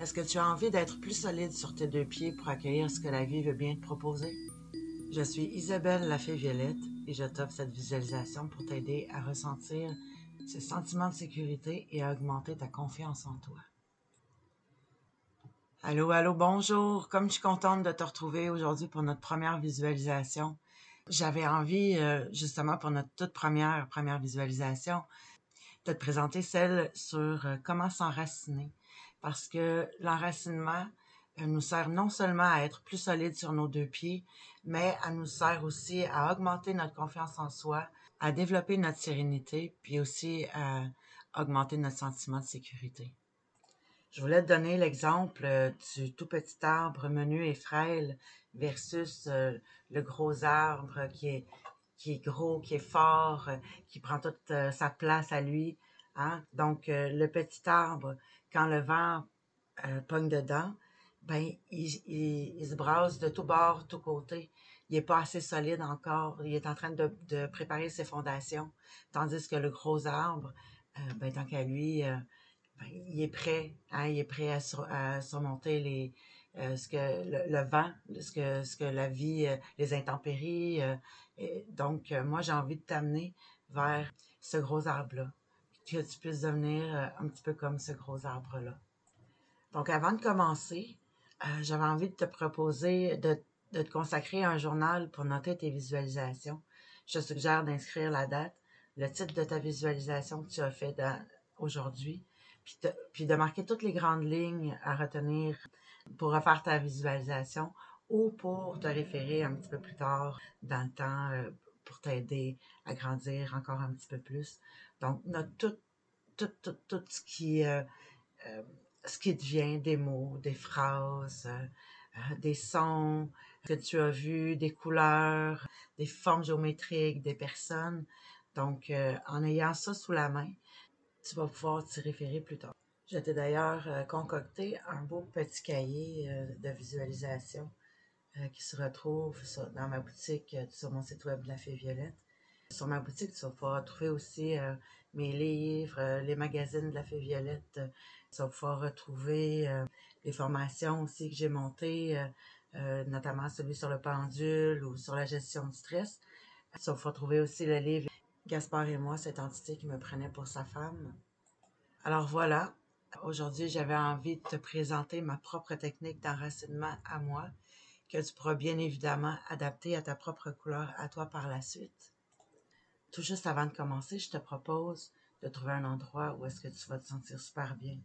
Est-ce que tu as envie d'être plus solide sur tes deux pieds pour accueillir ce que la vie veut bien te proposer? Je suis Isabelle Lafay-Violette et je t'offre cette visualisation pour t'aider à ressentir ce sentiment de sécurité et à augmenter ta confiance en toi. Allô, allô, bonjour. Comme je suis contente de te retrouver aujourd'hui pour notre première visualisation, j'avais envie, euh, justement, pour notre toute première, première visualisation, de te présenter celle sur euh, comment s'enraciner parce que l'enracinement euh, nous sert non seulement à être plus solide sur nos deux pieds, mais elle nous sert aussi à augmenter notre confiance en soi, à développer notre sérénité, puis aussi à augmenter notre sentiment de sécurité. Je voulais te donner l'exemple euh, du tout petit arbre menu et frêle versus euh, le gros arbre qui est, qui est gros, qui est fort, qui prend toute sa place à lui. Hein? Donc, le petit arbre, quand le vent euh, pogne dedans, ben, il, se brasse de tous bords, tous côtés. Il n'est pas assez solide encore. Il est en train de, préparer ses fondations. Tandis que le gros arbre, euh, ben, tant qu'à lui, euh, ben, il est prêt. Hein, il est prêt à, surmonter les, ce que le, vent, ce que, ce que la vie, les intempéries. donc, moi, j'ai envie de t'amener vers ce gros arbre-là que tu puisses devenir euh, un petit peu comme ce gros arbre-là. Donc, avant de commencer, euh, j'avais envie de te proposer de, te consacrer un journal pour noter tes visualisations. Je te suggère d'inscrire la date, le titre de ta visualisation que tu as fait aujourd'hui, puis, de marquer toutes les grandes lignes à retenir pour refaire ta visualisation ou pour te référer un petit peu plus tard dans le temps euh, pour t'aider à grandir encore un petit peu plus. Donc, note tout, tout, tout, tout ce qui, euh, euh, ce qui devient des mots, des phrases, euh, des sons que tu as vus, des couleurs, des formes géométriques, des personnes. Donc, en ayant ça sous la main, tu vas pouvoir t'y référer plus tard. Je t'ai d'ailleurs concocté un beau petit cahier de visualisation qui se retrouve dans ma boutique sur mon site web La Fée Violette. Sur ma boutique, tu vas pouvoir trouver aussi euh, mes livres, euh, les magazines de la Fée Violette. tu vas pouvoir retrouver euh, les formations aussi que j'ai montées, notamment celui sur le pendule ou sur la gestion du stress. Tu vas pouvoir trouver aussi le livre Gaspard et moi, cette entité qui me prenait pour sa femme. Alors voilà, aujourd'hui j'avais envie de te présenter ma propre technique d'enracinement à moi, que tu pourras bien évidemment adapter à ta propre couleur à toi par la suite tout juste avant de commencer, je te propose de trouver un endroit où est-ce que tu vas te sentir super bien.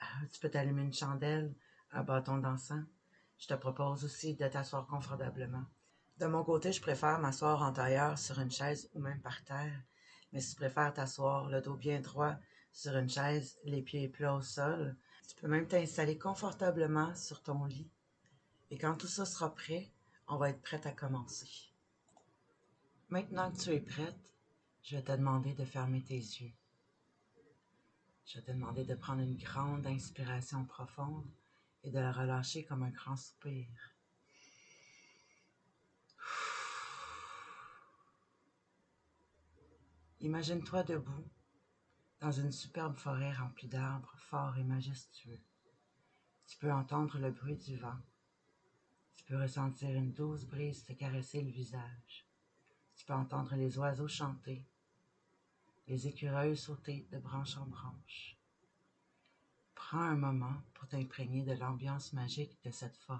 Euh, tu peux t'allumer une chandelle, un bâton d'encens. Je te propose aussi de t'asseoir confortablement. De mon côté, je préfère m'asseoir en tailleur sur une chaise ou même par terre. Mais si tu préfères t'asseoir le dos bien droit sur une chaise, les pieds plats au sol, tu peux même t'installer confortablement sur ton lit. Et quand tout ça sera prêt, on va être prête à commencer. Maintenant que tu es prête, je vais te demander de fermer tes yeux. Je vais te demander de prendre une grande inspiration profonde et de la relâcher comme un grand soupir. Imagine-toi debout dans une superbe forêt remplie d'arbres forts et majestueux. Tu peux entendre le bruit du vent. Tu peux ressentir une douce brise te caresser le visage. Tu peux entendre les oiseaux chanter les écureuils sauter de branche en branche. Prends un moment pour t'imprégner de l'ambiance magique de cette forêt.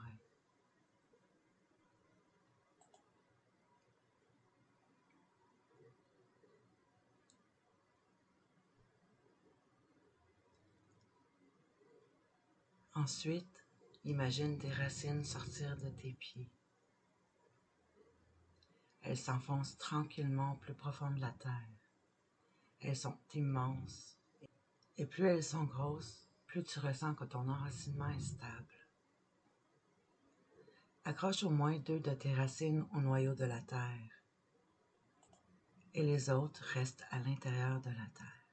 Ensuite, imagine tes racines sortir de tes pieds. Elles s'enfoncent tranquillement plus profond de la terre. Elles sont immenses. Et plus elles sont grosses, plus tu ressens que ton enracinement est stable. Accroche au moins deux de tes racines au noyau de la terre. Et les autres restent à l'intérieur de la terre.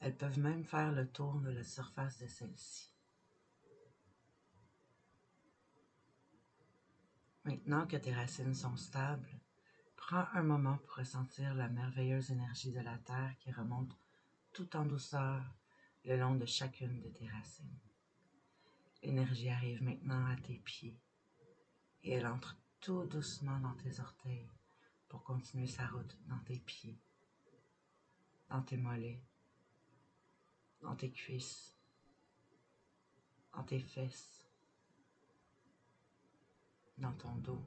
Elles peuvent même faire le tour de la surface de celle-ci. Maintenant que tes racines sont stables, Prends un moment pour ressentir la merveilleuse énergie de la terre qui remonte tout en douceur le long de chacune de tes racines. L'énergie arrive maintenant à tes pieds et elle entre tout doucement dans tes orteils pour continuer sa route dans tes pieds, dans tes mollets, dans tes cuisses, dans tes fesses, dans ton dos,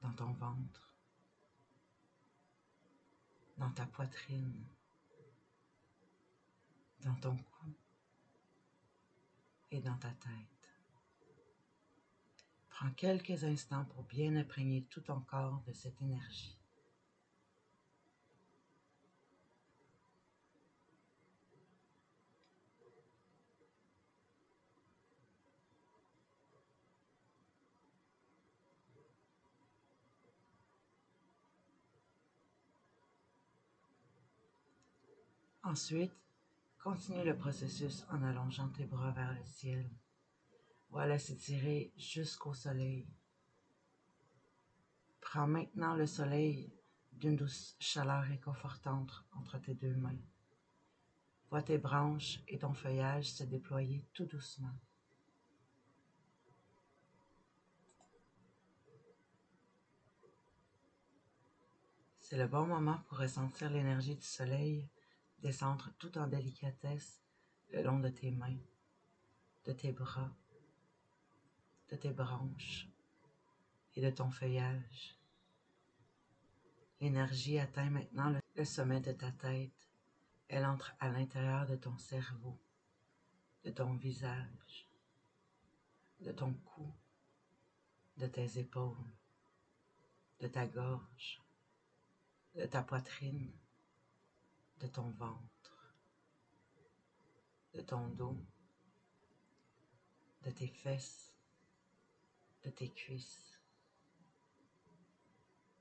dans ton ventre, dans ta poitrine, dans ton cou et dans ta tête. Prends quelques instants pour bien imprégner tout ton corps de cette énergie. Ensuite, continue le processus en allongeant tes bras vers le ciel. Voilà s'étirer jusqu'au soleil. Prends maintenant le soleil d'une douce chaleur réconfortante entre tes deux mains. Vois tes branches et ton feuillage se déployer tout doucement. C'est le bon moment pour ressentir l'énergie du soleil descendre tout en délicatesse le long de tes mains, de tes bras, de tes branches et de ton feuillage. L'énergie atteint maintenant le sommet de ta tête. Elle entre à l'intérieur de ton cerveau, de ton visage, de ton cou, de tes épaules, de ta gorge, de ta poitrine, de ton ventre, de ton dos, de tes fesses, de tes cuisses,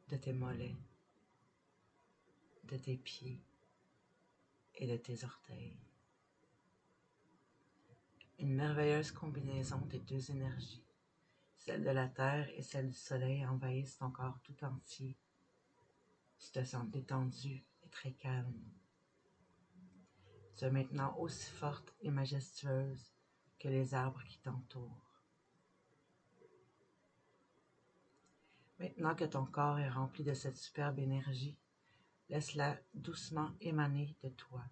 de tes mollets, de tes pieds et de tes orteils. Une merveilleuse combinaison des deux énergies, celle de la terre et celle du soleil, envahissent ton corps tout entier. Tu te sens détendu et très calme. Maintenant aussi forte et majestueuse que les arbres qui t'entourent. Maintenant que ton corps est rempli de cette superbe énergie, laisse-la doucement émaner de toi,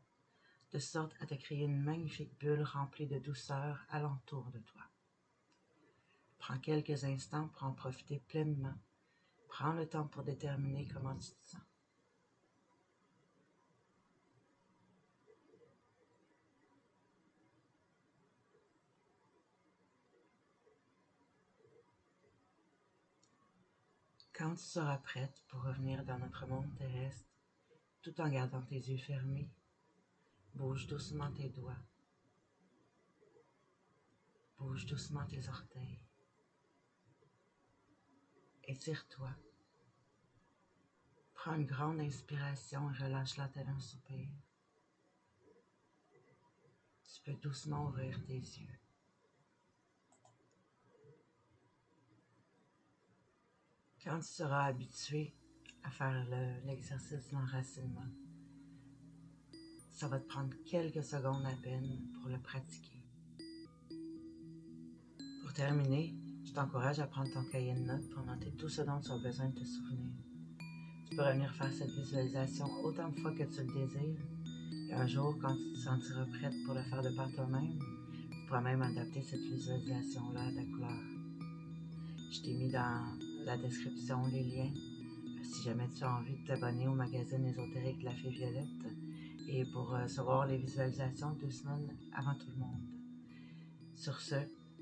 de sorte à te créer une magnifique bulle remplie de douceur alentour de toi. Prends quelques instants pour en profiter pleinement. Prends le temps pour déterminer comment tu te sens. Quand tu seras prête pour revenir dans notre monde terrestre, tout en gardant tes yeux fermés, bouge doucement tes doigts. Bouge doucement tes orteils. Étire-toi. Prends une grande inspiration et relâche-la tel un soupir. Tu peux doucement ouvrir tes yeux. Quand tu seras habitué à faire l'exercice d'enracinement, ça va te prendre quelques secondes à peine pour le pratiquer. Pour terminer, je t'encourage à prendre ton cahier de notes pour noter tout ce dont tu as besoin de te souvenir. Tu peux revenir faire cette visualisation autant de fois que tu le désires. Et un jour, quand tu te sentiras prête pour le faire de par toi-même, tu pourras même adapter cette visualisation-là à ta couleur. Je t'ai mis dans la description, les liens. Si jamais tu as envie de t'abonner au magazine ésotérique La Fée Violette et pour recevoir les visualisations deux semaines avant tout le monde. Sur ce,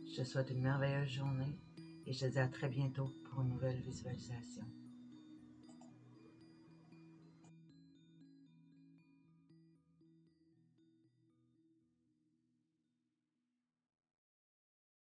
je te souhaite une merveilleuse journée et je te dis à très bientôt pour une nouvelle visualisation.